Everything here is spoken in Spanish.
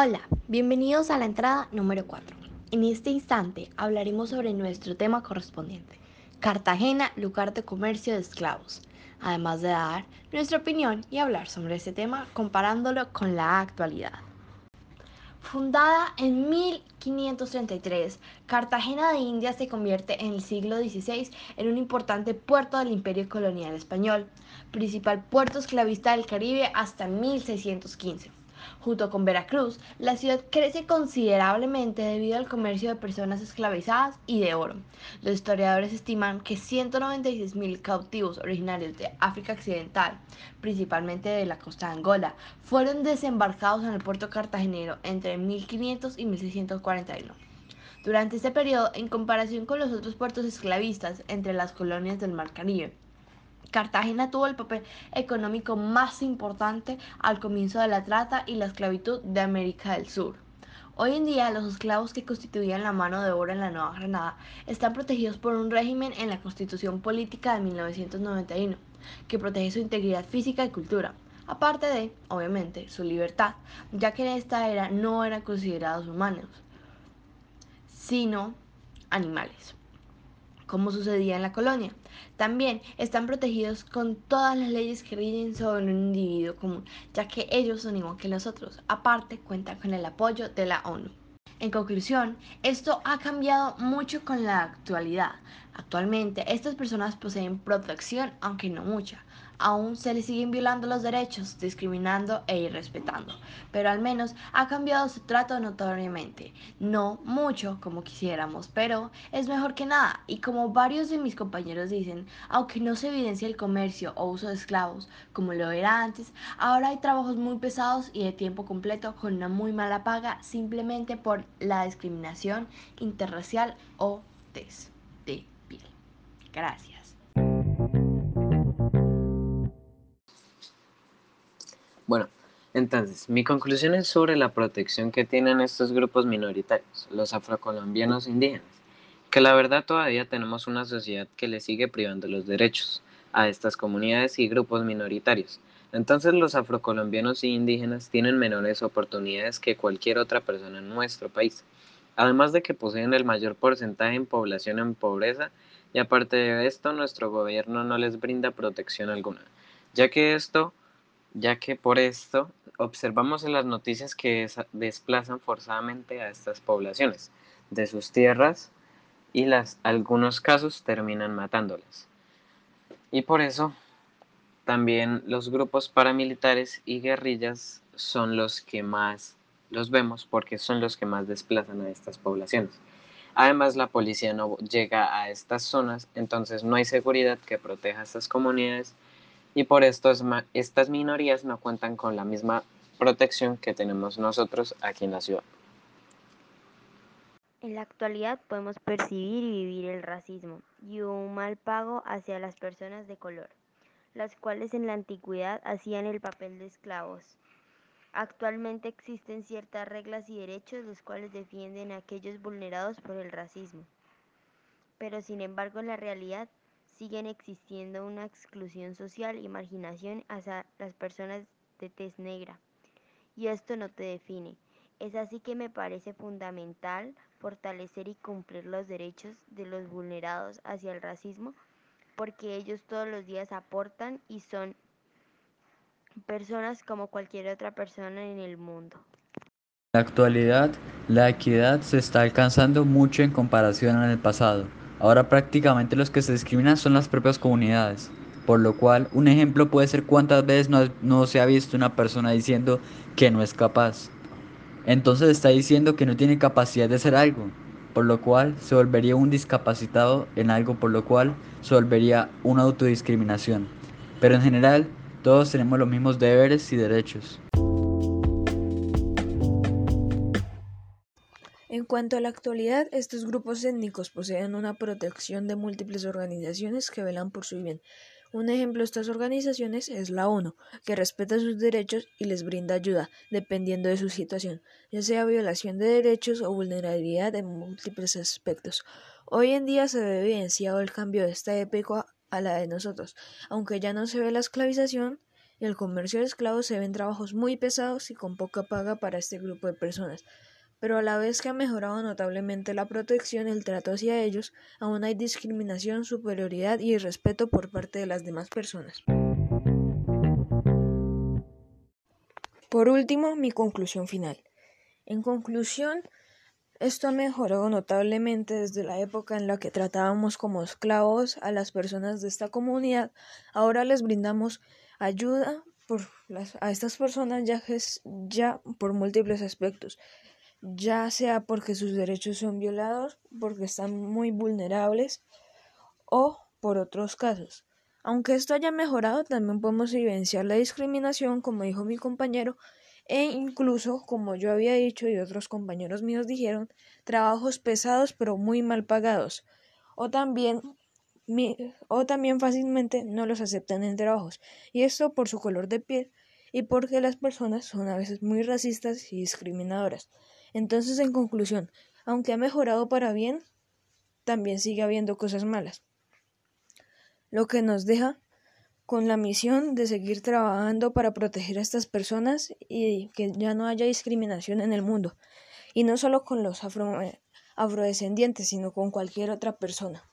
Hola, bienvenidos a la entrada número 4. En este instante hablaremos sobre nuestro tema correspondiente, Cartagena, lugar de comercio de esclavos, además de dar nuestra opinión y hablar sobre este tema comparándolo con la actualidad. Fundada en 1533, Cartagena de India se convierte en el siglo XVI en un importante puerto del imperio colonial español, principal puerto esclavista del Caribe hasta 1615. Junto con Veracruz, la ciudad crece considerablemente debido al comercio de personas esclavizadas y de oro. Los historiadores estiman que 196.000 cautivos originarios de África Occidental, principalmente de la costa de Angola, fueron desembarcados en el puerto cartagenero entre 1500 y 1641. Durante este periodo, en comparación con los otros puertos esclavistas entre las colonias del Mar Caribe, Cartagena tuvo el papel económico más importante al comienzo de la trata y la esclavitud de América del Sur. Hoy en día los esclavos que constituían la mano de obra en la Nueva Granada están protegidos por un régimen en la Constitución Política de 1991 que protege su integridad física y cultura, aparte de, obviamente, su libertad, ya que en esta era no eran considerados humanos, sino animales como sucedía en la colonia. También están protegidos con todas las leyes que rigen sobre un individuo común, ya que ellos son igual que nosotros. Aparte, cuentan con el apoyo de la ONU. En conclusión, esto ha cambiado mucho con la actualidad. Actualmente, estas personas poseen protección, aunque no mucha aún se le siguen violando los derechos, discriminando e irrespetando, pero al menos ha cambiado su trato notoriamente. No mucho como quisiéramos, pero es mejor que nada. Y como varios de mis compañeros dicen, aunque no se evidencia el comercio o uso de esclavos como lo era antes, ahora hay trabajos muy pesados y de tiempo completo con una muy mala paga simplemente por la discriminación interracial o piel. Gracias. Bueno, entonces, mi conclusión es sobre la protección que tienen estos grupos minoritarios, los afrocolombianos indígenas, que la verdad todavía tenemos una sociedad que le sigue privando los derechos a estas comunidades y grupos minoritarios. Entonces los afrocolombianos y indígenas tienen menores oportunidades que cualquier otra persona en nuestro país, además de que poseen el mayor porcentaje en población en pobreza y aparte de esto nuestro gobierno no les brinda protección alguna, ya que esto ya que por esto observamos en las noticias que desplazan forzadamente a estas poblaciones de sus tierras y las algunos casos terminan matándolas. Y por eso también los grupos paramilitares y guerrillas son los que más los vemos porque son los que más desplazan a estas poblaciones. Además, la policía no llega a estas zonas, entonces no hay seguridad que proteja a estas comunidades y por esto estas minorías no cuentan con la misma protección que tenemos nosotros aquí en la ciudad. En la actualidad podemos percibir y vivir el racismo y un mal pago hacia las personas de color, las cuales en la antigüedad hacían el papel de esclavos. Actualmente existen ciertas reglas y derechos los cuales defienden a aquellos vulnerados por el racismo. Pero sin embargo en la realidad siguen existiendo una exclusión social y marginación hacia las personas de tez negra. Y esto no te define. Es así que me parece fundamental fortalecer y cumplir los derechos de los vulnerados hacia el racismo, porque ellos todos los días aportan y son personas como cualquier otra persona en el mundo. En la actualidad, la equidad se está alcanzando mucho en comparación al pasado. Ahora prácticamente los que se discriminan son las propias comunidades, por lo cual un ejemplo puede ser cuántas veces no, se ha visto una persona diciendo que no es capaz. Entonces está diciendo que no tiene capacidad de hacer algo, por lo cual se volvería un discapacitado en algo por lo cual se volvería una autodiscriminación. Pero en general, todos tenemos los mismos deberes y derechos. En cuanto a la actualidad, estos grupos étnicos poseen una protección de múltiples organizaciones que velan por su bien. Un ejemplo de estas organizaciones es la ONU, que respeta sus derechos y les brinda ayuda, dependiendo de su situación, ya sea violación de derechos o vulnerabilidad en múltiples aspectos. Hoy en día se ve evidenciado el cambio de esta época a la de nosotros, aunque ya no se ve la esclavización, y el comercio de esclavos se ven trabajos muy pesados y con poca paga para este grupo de personas. Pero a la vez que ha mejorado notablemente la protección y el trato hacia ellos, aún hay discriminación, superioridad y irrespeto por parte de las demás personas. Por último, mi conclusión final. En conclusión, esto ha mejorado notablemente desde la época en la que tratábamos como esclavos a las personas de esta comunidad. Ahora les brindamos ayuda a estas personas ya, ya por múltiples aspectos, ya sea porque sus derechos son violados, porque están muy vulnerables o por otros casos. Aunque esto haya mejorado, también podemos evidenciar la discriminación, como dijo mi compañero, e incluso, como yo había dicho y otros compañeros míos dijeron, trabajos pesados pero muy mal pagados, o también, o también fácilmente no los aceptan en trabajos, y esto por su color de piel y porque las personas son a veces muy racistas y discriminadoras. Entonces, en conclusión, aunque ha mejorado para bien, también sigue habiendo cosas malas. Lo que nos deja con la misión de seguir trabajando para proteger a estas personas y que ya no haya discriminación en el mundo, y no solo con los afro afrodescendientes, sino con cualquier otra persona.